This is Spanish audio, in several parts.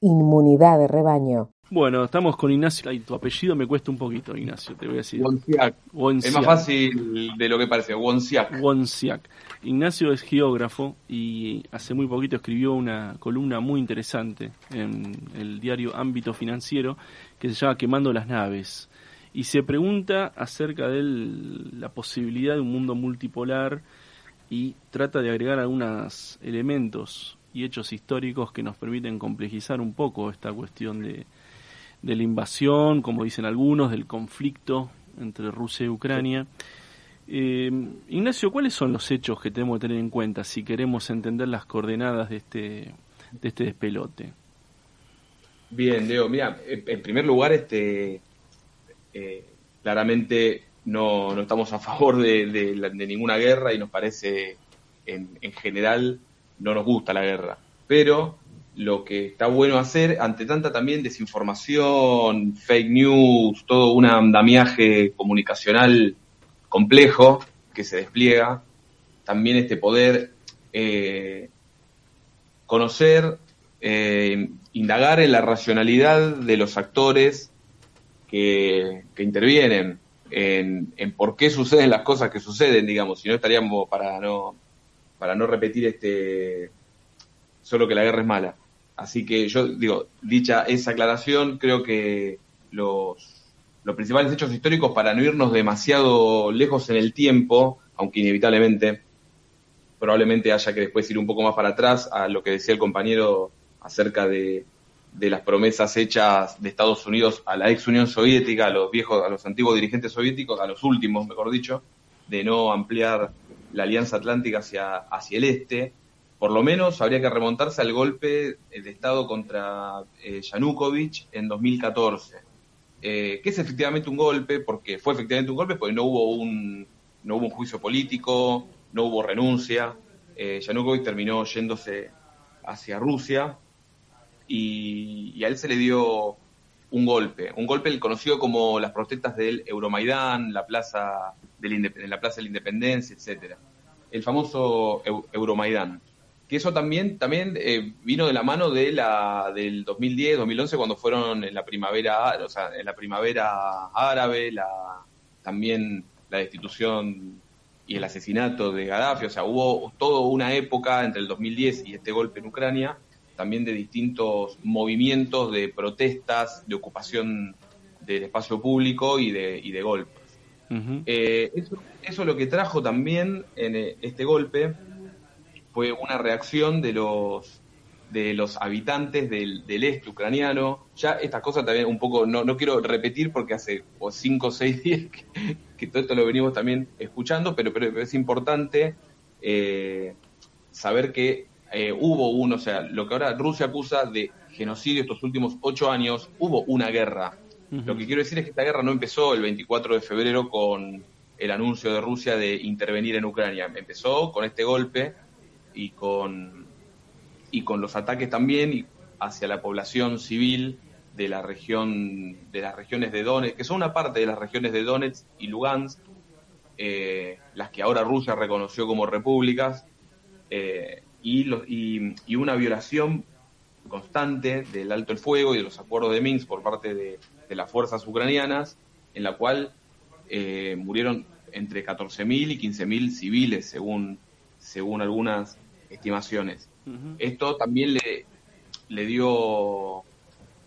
Inmunidad de rebaño. Bueno, estamos con Ignacio. Ay, tu apellido me cuesta un poquito, Ignacio, te voy a decir. Wonsiak. Es más fácil de lo que parece, Wonsiak. Wonsiak. Ignacio es geógrafo y hace muy poquito escribió una columna muy interesante en el diario Ámbito Financiero que se llama Quemando las naves. Y se pregunta acerca de la posibilidad de un mundo multipolar y trata de agregar algunos elementos y hechos históricos que nos permiten complejizar un poco esta cuestión de, de la invasión, como dicen algunos, del conflicto entre Rusia y Ucrania. Eh, Ignacio, ¿cuáles son los hechos que tenemos que tener en cuenta si queremos entender las coordenadas de este, de este despelote? Bien, Leo, mira, en primer lugar, este, eh, claramente no, no, estamos a favor de, de, ninguna guerra y nos parece, en, en general, no nos gusta la guerra. Pero lo que está bueno hacer ante tanta también desinformación, fake news, todo un andamiaje comunicacional complejo que se despliega, también este poder eh, conocer, eh, indagar en la racionalidad de los actores que, intervienen, en, en, por qué suceden las cosas que suceden, digamos, si no estaríamos para no, para no repetir este solo que la guerra es mala. Así que yo digo, dicha esa aclaración, creo que los, los principales hechos históricos, para no irnos demasiado lejos en el tiempo, aunque inevitablemente probablemente haya que después ir un poco más para atrás a lo que decía el compañero acerca de, de las promesas hechas de Estados Unidos a la ex Unión Soviética, a los viejos, a los antiguos dirigentes soviéticos, a los últimos, mejor dicho, de no ampliar la Alianza Atlántica hacia, hacia el este, por lo menos habría que remontarse al golpe de Estado contra eh, Yanukovych en 2014, eh, que es efectivamente un golpe, porque fue efectivamente un golpe, porque no hubo un, no hubo un juicio político, no hubo renuncia. Eh, Yanukovych terminó yéndose hacia Rusia y, a él se le dio un golpe, un golpe conocido como las protestas del Euromaidán, la plaza, del, la plaza de la Independencia, etcétera, el famoso Euromaidán que eso también, también eh, vino de la mano de la, del 2010, 2011, cuando fueron en la primavera, o sea, en la primavera árabe, la, también la destitución y el asesinato de Gaddafi, o sea, hubo toda una época entre el 2010 y este golpe en Ucrania, también de distintos movimientos de protestas, de ocupación del espacio público y de, y de golpes. Eh, eso, eso lo que trajo también en eh, este golpe fue una reacción de los de los habitantes del, del este ucraniano. Ya estas cosas también un poco, no, no quiero repetir porque hace cinco o seis días que, todo esto lo venimos también escuchando, pero, pero es importante eh, saber que eh, hubo uno, o sea, lo que ahora Rusia acusa de genocidio estos últimos ocho años, hubo una guerra. Lo que quiero decir es que esta guerra no empezó el 24 de febrero con el anuncio de Rusia de intervenir en Ucrania. Empezó con este golpe y con, y con los ataques también hacia la población civil de la región de las regiones de Donetsk, que son una parte de las regiones de Donetsk y Lugansk, eh, las que ahora Rusia reconoció como repúblicas, eh, y, y, una violación constante del alto el fuego y de los acuerdos de Minsk por parte de, las fuerzas ucranianas, en la cual eh, murieron entre 14.000 y 15.000 civiles, según, según algunas estimaciones. Esto también le, le dio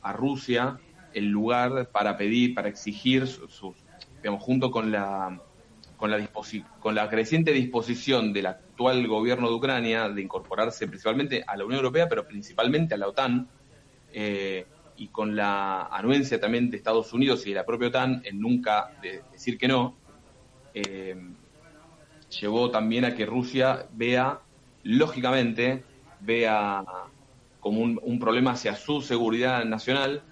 a Rusia el lugar para pedir, para exigir sus, digamos, junto con la con la, con la creciente disposición del actual gobierno de Ucrania de incorporarse principalmente a la Unión Europea, pero principalmente a la OTAN, eh, y con la anuencia también de Estados Unidos y de la propia OTAN en nunca decir que no, eh, llevó también a que Rusia vea lógicamente vea como un, problema hacia su seguridad nacional.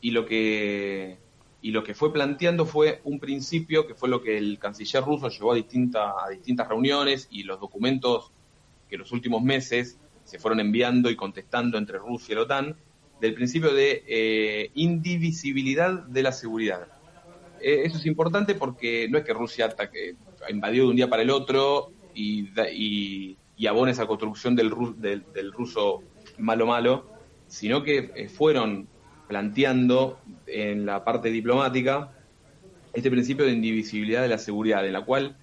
Y lo que y lo que fue planteando fue un principio que fue lo que el canciller ruso llevó a distintas a distintas reuniones y los documentos que los últimos meses se fueron enviando y contestando entre Rusia y la OTAN del principio de eh, indivisibilidad de la seguridad. Eh, eso es importante porque no es que Rusia ataque, invadió de un día para el otro y, y y abona esa construcción del, del, ruso malo malo, sino que eh, fueron planteando en la parte diplomática este principio de indivisibilidad de la seguridad, en la cual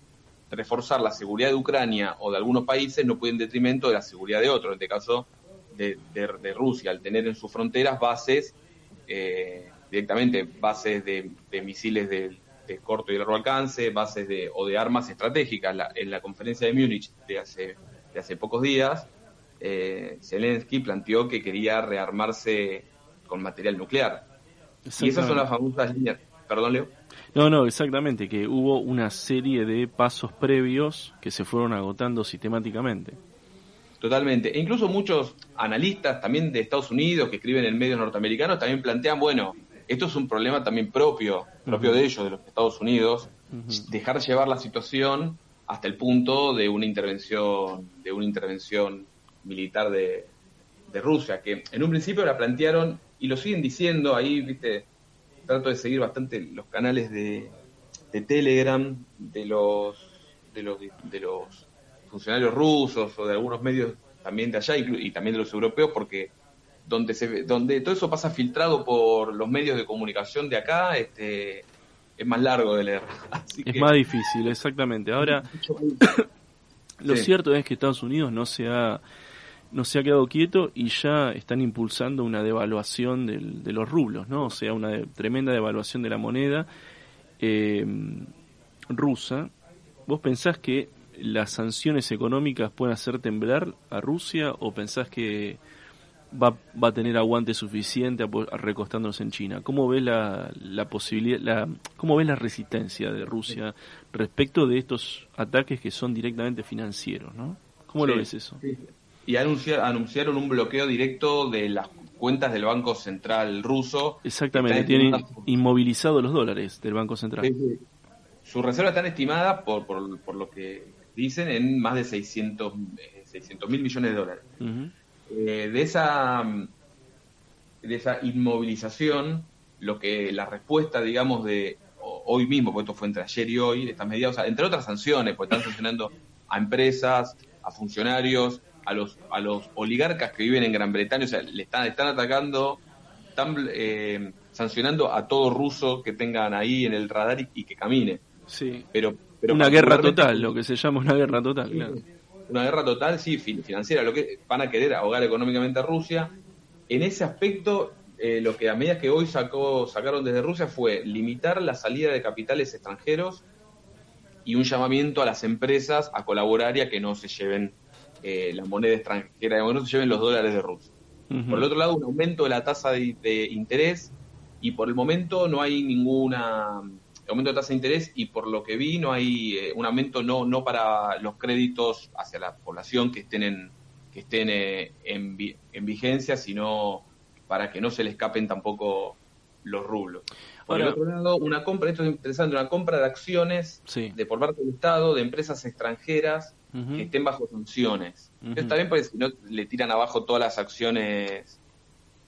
reforzar la seguridad de Ucrania o de algunos países no puede en detrimento de la seguridad de otros, en este caso de, Rusia, al tener en sus fronteras bases, eh, directamente bases de, misiles de, corto y largo alcance, bases de, o de armas estratégicas. en la conferencia de Múnich de hace, de hace pocos días, eh, Zelensky planteó que quería rearmarse con material nuclear. Y esas son las famosas líneas. Perdón, Leo. No, no, exactamente, que hubo una serie de pasos previos que se fueron agotando sistemáticamente. Totalmente. E incluso muchos analistas también de Estados Unidos que escriben en medios norteamericanos también plantean, bueno, esto es un problema también propio, propio de ellos, de los Estados Unidos, dejar llevar la situación hasta el punto de una intervención, de una intervención militar de, de Rusia, que en un principio la plantearon y lo siguen diciendo ahí, viste, trato de seguir bastante los canales de, Telegram de los, de los de los funcionarios rusos o de algunos medios también de allá y, también de los europeos porque donde se donde todo eso pasa filtrado por los medios de comunicación de acá este es más largo de leer es más difícil exactamente ahora lo cierto es que Estados Unidos no se ha no se ha quedado quieto y ya están impulsando una devaluación de los rublos, ¿no? O sea, una tremenda devaluación de la moneda eh, rusa. ¿Vos pensás que las sanciones económicas pueden hacer temblar a Rusia o pensás que va, va a tener aguante suficiente recostándose en China? ¿Cómo ves la, la posibilidad, la, cómo ves la resistencia de Rusia respecto de estos ataques que son directamente financieros, ¿no? ¿Cómo lo ves eso? y anunciaron un bloqueo directo de las cuentas del Banco Central ruso. Exactamente, tienen inmovilizados los dólares del Banco Central. Su reserva están estimadas, por, por, lo que dicen, en más de 600 eh, mil millones de dólares. Eh, de esa de esa inmovilización, lo que la respuesta, digamos, de hoy mismo, porque esto fue entre ayer y hoy, estas medidas, entre otras sanciones, pues están sancionando a empresas, a funcionarios, a los, a los oligarcas que viven en Gran Bretaña, o sea, le están, están atacando, están eh, sancionando a todo ruso que tengan ahí en el radar y, que camine. Sí. Pero, pero una guerra total, lo que se llama una guerra total, Una guerra total, sí, financiera, lo que van a querer ahogar económicamente a Rusia. En ese aspecto, eh, lo que a medida que hoy sacó, sacaron desde Rusia fue limitar la salida de capitales extranjeros y un llamamiento a las empresas a colaborar y a que no se lleven eh, la moneda extranjera, que no se lleven los dólares de Rusia. Por el otro lado, un aumento de la tasa de, interés y por el momento no hay ninguna aumento de tasa de interés y por lo que vi no hay eh, un aumento no no para los créditos hacia la población que estén en que estén eh, en, en, vigencia sino para que no se le escapen tampoco los rublos. Por el otro lado una compra esto es interesante una compra de acciones de por parte del Estado de empresas extranjeras que estén bajo sanciones. está bien porque si no le tiran abajo todas las acciones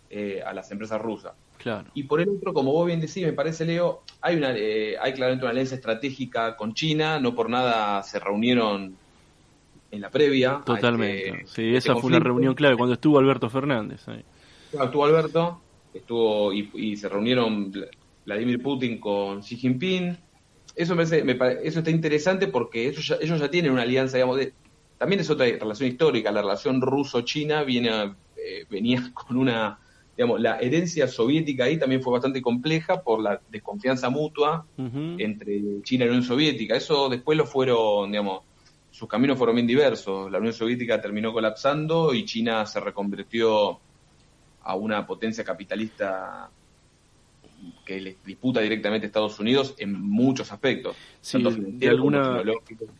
eh, a las empresas rusas. Claro. Y por el otro, como vos bien decís, me parece, Leo, hay, una, eh, hay claramente una alianza estratégica con China, no por nada se reunieron en la previa. Totalmente. Este, sí, este esa fue una reunión clave cuando estuvo Alberto Fernández. Ahí. Estuvo Alberto, estuvo y, se reunieron Vladimir Putin con Xi Jinping, eso me, eso está interesante porque ellos ya, ellos ya tienen una alianza, digamos, de, también es otra relación histórica, la relación ruso-china viene, eh, venía con una, digamos, la herencia soviética ahí también fue bastante compleja por la desconfianza mutua entre China y la Unión Soviética. Eso después lo fueron, digamos, sus caminos fueron bien diversos. La Unión Soviética terminó colapsando y China se reconvirtió a una potencia capitalista que le disputa directamente a Estados Unidos en muchos aspectos. de alguna,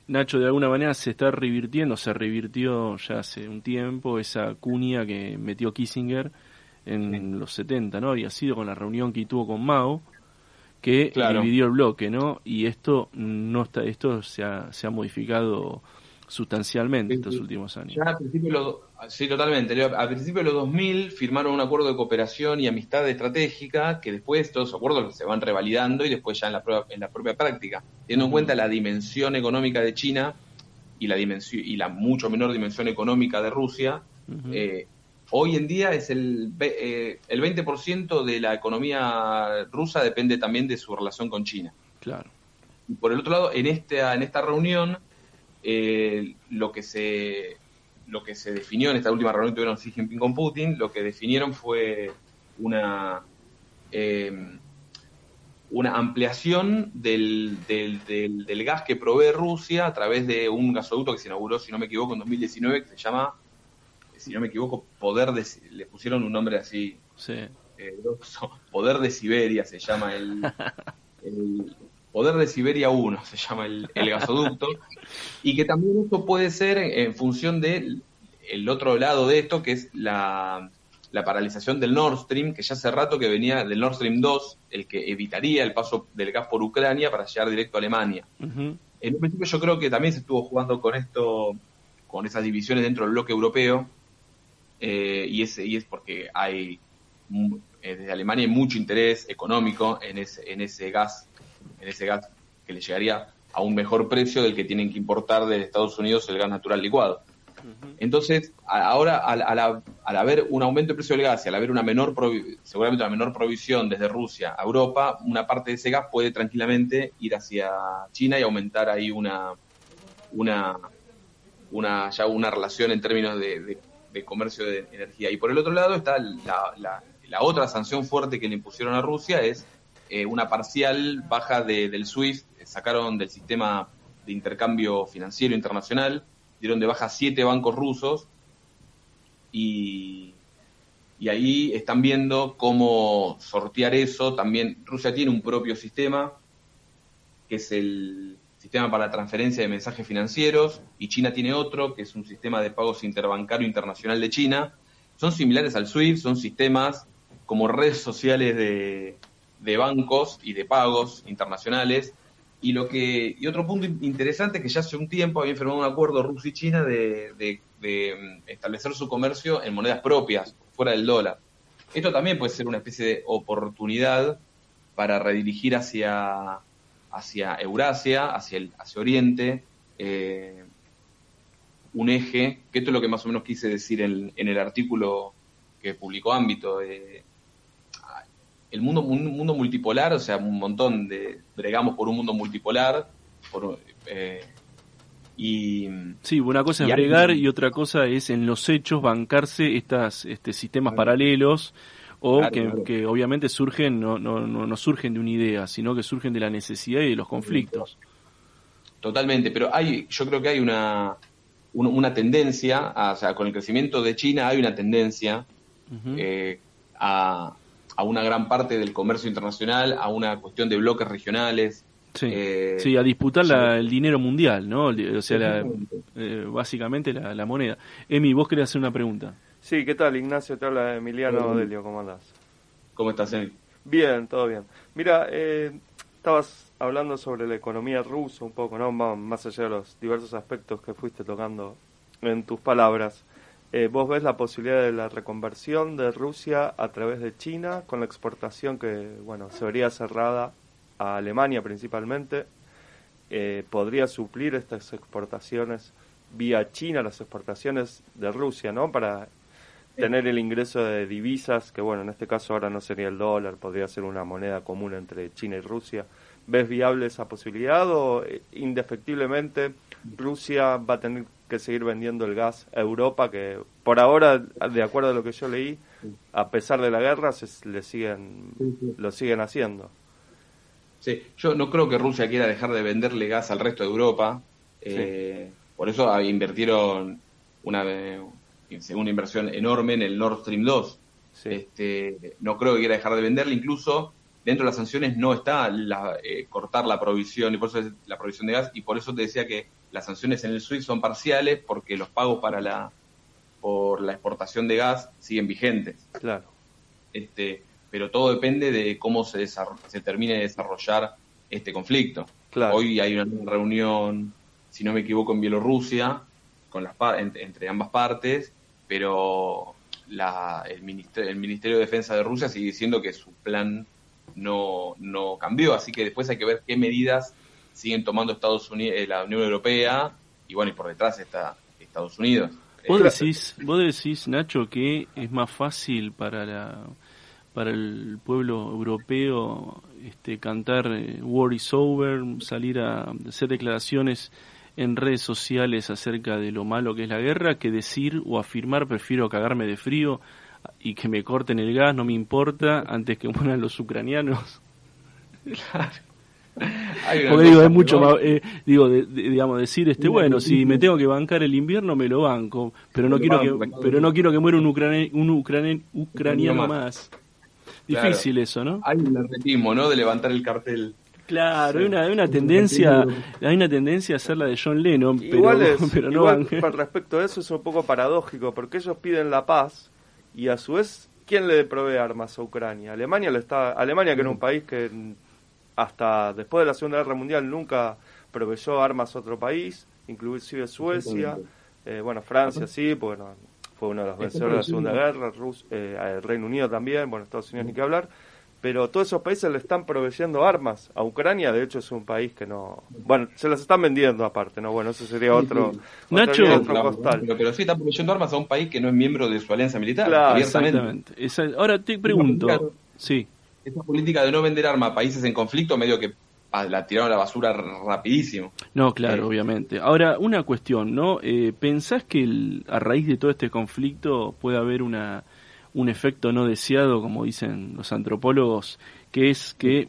Nacho, de alguna manera se está revirtiendo, se revirtió ya hace un tiempo esa cuña que metió Kissinger en los 70, ¿no? Había sido con la reunión que tuvo con Mao, que dividió el bloque, ¿no? Y esto no está, esto se ha, se ha modificado sustancialmente estos últimos años. Ya principio sí, totalmente. Al principio de los 2000 firmaron un acuerdo de cooperación y amistad estratégica que después todos los acuerdos se van revalidando y después ya en la, en la propia práctica. Teniendo en cuenta la dimensión económica de China y la, dimensión, y la mucho menor dimensión económica de Rusia, eh, hoy en día es el, eh, el 20% de la economía rusa depende también de su relación con China. Claro. Y por el otro lado, en esta, en esta reunión, eh, lo que se lo que se definió en esta última reunión que tuvieron Xi Jinping con Putin, lo que definieron fue una eh, una ampliación del, del, del, gas que provee Rusia a través de un gasoducto que se inauguró, si no me equivoco, en 2019, que se llama, si no me equivoco, Poder de... Le pusieron un nombre así. Sí. Eh, Poder de Siberia se llama el, el Poder de Siberia 1, se llama el, el gasoducto. y que también esto puede ser en función del el otro lado de esto, que es la la paralización del Nord Stream, que ya hace rato que venía del Nord Stream 2, el que evitaría el paso del gas por Ucrania para llegar directo a Alemania. En un principio yo creo que también se estuvo jugando con esto, con esas divisiones dentro del bloque europeo, eh, y, es, y es porque hay, eh, desde Alemania hay mucho interés económico en ese, en ese gas, en ese gas que le llegaría a un mejor precio del que tienen que importar de Estados Unidos el gas natural licuado. Entonces, ahora al, haber un aumento del precio del gas y al haber una menor, seguramente una menor provisión desde Rusia a Europa, una parte de ese gas puede tranquilamente ir hacia China y aumentar ahí una, una, una ya una relación en términos de, comercio de energía. Y por el otro lado está la, otra sanción fuerte que le impusieron a Rusia es eh, una parcial baja del SWIFT, sacaron del sistema de intercambio financiero internacional dieron de baja siete bancos rusos y, y ahí están viendo cómo sortear eso. También Rusia tiene un propio sistema, que es el sistema para la transferencia de mensajes financieros, y China tiene otro, que es un sistema de pagos interbancario internacional de China. Son similares al SWIFT, son sistemas como redes sociales de, de bancos y de pagos internacionales y lo que y otro punto interesante es que ya hace un tiempo habían firmado un acuerdo Rusia y China de, mm, establecer su comercio en monedas propias, fuera del dólar. Esto también puede ser una especie de oportunidad para redirigir hacia, hacia Eurasia, hacia, el, hacia Oriente, eh, un eje, que esto es lo que más o menos quise decir en, en el artículo que publicó Ámbito, de el mundo, un mundo multipolar, o sea, un montón de, bregamos por un mundo multipolar, por, eh, y... Sí, una cosa es bregar y otra cosa es en los hechos bancarse estas este, sistemas paralelos o que, obviamente surgen, no, no, no, surgen de una idea, sino que surgen de la necesidad y de los conflictos. Totalmente, pero hay, yo creo que hay una, una, tendencia, o sea, con el crecimiento de China hay una tendencia eh, a, a una gran parte del comercio internacional, a una cuestión de bloques regionales. Sí, eh, a disputar el dinero mundial, ¿no? O sea, eh, básicamente la, moneda. Emi, vos querés hacer una pregunta. Sí, ¿qué tal, Ignacio? Te habla Emiliano Delio, ¿cómo andás? ¿Cómo estás, Emi? Bien, todo bien. Mira, eh, estabas hablando sobre la economía rusa un poco, ¿no? Más allá de los diversos aspectos que fuiste tocando en tus palabras. Eh, ¿Vos ves la posibilidad de la reconversión de Rusia a través de China con la exportación que, bueno, se vería cerrada a Alemania principalmente? Eh, ¿Podría suplir estas exportaciones vía China, las exportaciones de Rusia, ¿no? Para tener el ingreso de divisas, que bueno, en este caso ahora no sería el dólar, podría ser una moneda común entre China y Rusia. ¿Ves viable esa posibilidad o eh, indefectiblemente Rusia va a tener que seguir vendiendo el gas a Europa, que por ahora, de acuerdo a lo que yo leí, a pesar de la guerra, se, le siguen, lo siguen haciendo. Sí, yo no creo que Rusia quiera dejar de venderle gas al resto de Europa. Eh, por eso invirtieron una, una inversión enorme en el Nord Stream 2. Este, no creo que quiera dejar de venderle, incluso dentro de las sanciones no está la, eh, cortar la provisión y por eso es la provisión de gas y por eso te decía que las sanciones en el SWIFT son parciales porque los pagos para la por la exportación de gas siguen vigentes. Claro. Este, pero todo depende de cómo se, se termine de desarrollar este conflicto. Claro. Hoy hay una reunión, si no me equivoco, en Bielorrusia con las entre, ambas partes, pero la, el, ministerio, el Ministerio de Defensa de Rusia sigue diciendo que su plan no, no cambió, así que después hay que ver qué medidas siguen tomando Estados Unidos, eh, la Unión Europea y bueno, y por detrás está Estados Unidos. ¿Vos decís, vos decís, Nacho, que es más fácil para la para el pueblo europeo este, cantar eh, War is over, salir a hacer declaraciones en redes sociales acerca de lo malo que es la guerra, que decir o afirmar prefiero cagarme de frío y que me corten el gas, no me importa, antes que mueran los ucranianos. Claro. Porque digo, es mucho más, eh, digo, digamos, decir, este, bueno, si me tengo que bancar el invierno, me lo banco, pero no quiero que, pero no quiero que muera un, un ucraniano más. Difícil eso, ¿no? Hay un atletismo, ¿no? De levantar el cartel. Claro, hay, una, hay una tendencia, hay una tendencia a hacer la de John Lennon, pero, igual pero no igual, respecto a eso es un poco paradójico, porque ellos piden la paz y a su vez, ¿quién le provee armas a Ucrania? Alemania lo está, Alemania que era un país que hasta después de la Segunda Guerra Mundial nunca proveyó armas a otro país, inclusive Suecia, eh, bueno, Francia sí, bueno, fue uno de los vencedores de la Segunda Guerra, Rus, eh, el Reino Unido también, bueno, Estados Unidos ni que hablar, pero todos esos países le están proveyendo armas. A Ucrania, de hecho, es un país que no... Bueno, se las están vendiendo aparte, ¿no? Bueno, eso sería otro, Nacho, Pero, sí están proveyendo armas a un país que no es miembro de su alianza militar, claro, Exactamente. Ahora te pregunto... Sí. Esa política de no vender armas a países en conflicto medio que la tiraron a la basura rapidísimo. No, claro, eh, obviamente. Ahora, una cuestión, ¿no? Eh, ¿Pensás que a raíz de todo este conflicto puede haber una, un efecto no deseado, como dicen los antropólogos, que es que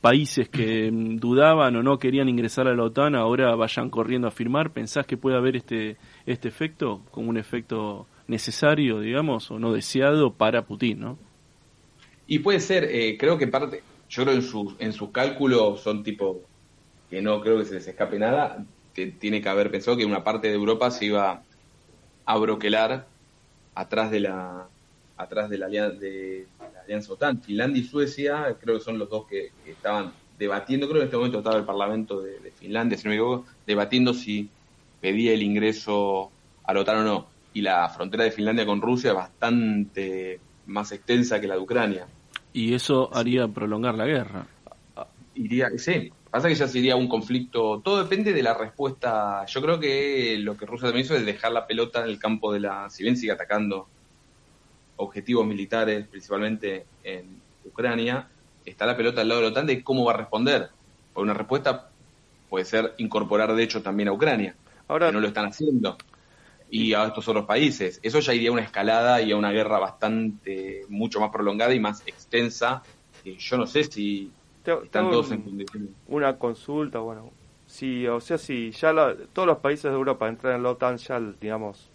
países que dudaban o no querían ingresar a la OTAN ahora vayan corriendo a firmar? ¿Pensás que puede haber este, este efecto como un efecto necesario, digamos, o no deseado para Putin, ¿no? Y puede ser, eh, creo que parte, yo creo en sus, en sus cálculos son tipo que no creo que se les escape nada. tiene que haber pensado que una parte de Europa se iba a broquelar atrás de la atrás de la, de la alianza OTAN. Finlandia y Suecia creo que son los dos que, estaban debatiendo, creo que en este momento estaba el Parlamento de, Finlandia, si no me equivoco, debatiendo si pedía el ingreso a la OTAN o no. Y la frontera de Finlandia con Rusia es bastante más extensa que la de Ucrania. Y eso haría prolongar la guerra. Iría, sí, pasa que ya sería un conflicto, todo depende de la respuesta. Yo creo que lo que Rusia también hizo es dejar la pelota en el campo de la, si bien sigue atacando objetivos militares, principalmente en Ucrania, está la pelota al lado de la OTAN de cómo va a responder. Porque una respuesta puede ser incorporar de hecho también a Ucrania, Ahora, que no lo están haciendo y a estos otros países. Eso ya iría a una escalada y a una guerra bastante, mucho más prolongada y más extensa. yo no sé si están todos en condiciones. Una consulta, bueno, si, o sea, si ya todos los países de Europa entran en la OTAN, ya, digamos,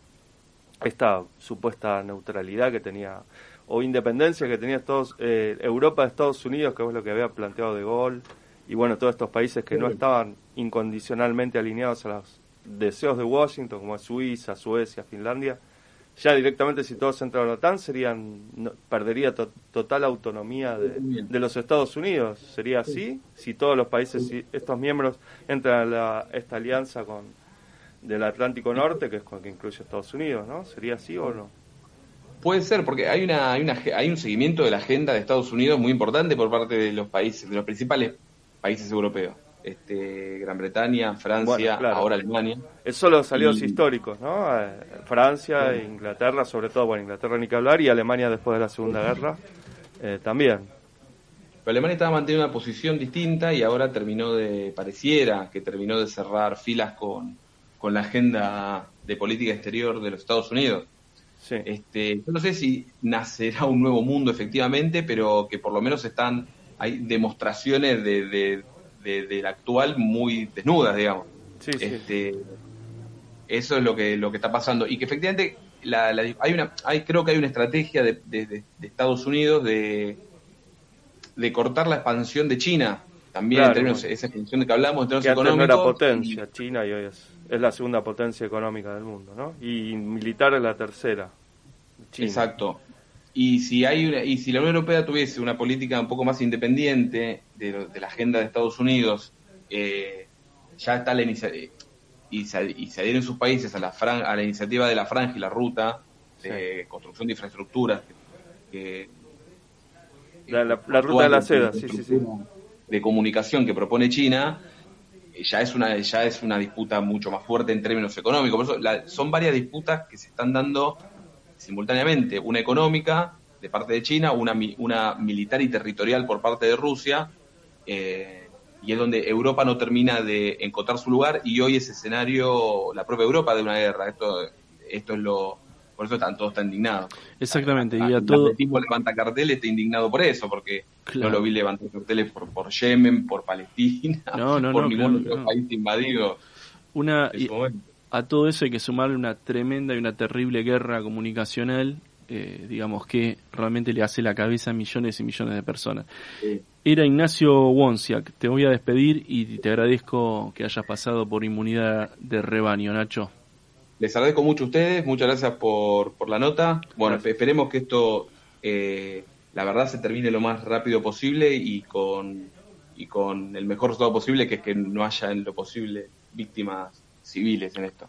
esta supuesta neutralidad que tenía, o independencia que tenía todos, eh, Europa de Estados Unidos, que es lo que había planteado De Gaulle, y bueno, todos estos países que no estaban incondicionalmente alineados a las deseos de Washington, como Suiza, Suecia, Finlandia, ya directamente si todos entran a la OTAN serían perdería total autonomía de, los Estados Unidos. ¿Sería así? Si todos los países, estos miembros entran a esta alianza con del Atlántico Norte, que es con que incluye Estados Unidos, ¿no? ¿Sería así o no? Puede ser, porque hay una, hay una hay un seguimiento de la agenda de Estados Unidos muy importante por parte de los países, de los principales países europeos este, Gran Bretaña, Francia, ahora Alemania. Es solo los aliados históricos, ¿no? Eh, Francia, Inglaterra, sobre todo, bueno, Inglaterra ni que hablar, y Alemania después de la Segunda Guerra eh, también. Pero Alemania estaba manteniendo una posición distinta y ahora terminó de, pareciera que terminó de cerrar filas con, con la agenda de política exterior de los Estados Unidos. Sí. Este, yo no sé si nacerá un nuevo mundo efectivamente, pero que por lo menos están, hay demostraciones de de, la actual muy desnudas, digamos. este, Eso es lo que, lo que está pasando. Y que efectivamente la, hay una, hay, creo que hay una estrategia de, de, Estados Unidos de, de cortar la expansión de China. También en términos, esa expansión de que hablamos, en términos económicos. era potencia, China y hoy es, es, la segunda potencia económica del mundo, ¿no? Y militar es la tercera. Exacto. Y si, hay y si la Unión Europea tuviese una política un poco más independiente de, la agenda de Estados Unidos, eh, ya está la iniciativa, y se, y sus países a la, a la iniciativa de la franja y la ruta de construcción de infraestructuras. la, ruta de la seda, sí, sí, sí. De comunicación que propone China, ya es una ya es una disputa mucho más fuerte en términos económicos. Por eso son varias disputas que se están dando simultáneamente, una económica de parte de China, una, una militar y territorial por parte de Rusia, eh, y es donde Europa no termina de encontrar su lugar y hoy ese escenario, la propia Europa de una guerra. Esto, esto es lo, por eso están todos tan indignados. Exactamente. y a todo... El tipo levanta carteles, está indignado por eso, porque no lo vi levantar carteles por, por Yemen, por Palestina, por ningún otro país invadido. Una, a todo eso hay que sumarle una tremenda y una terrible guerra comunicacional, eh, digamos, que realmente le hace la cabeza a millones y millones de personas. Era Ignacio Wonsiak, te voy a despedir y te agradezco que hayas pasado por inmunidad de rebaño, Nacho. Les agradezco mucho a ustedes, muchas gracias por, por la nota. Bueno, esperemos que esto, eh, la verdad, se termine lo más rápido posible y con, y con el mejor resultado posible, que es que no haya en lo posible víctimas civiles en esto.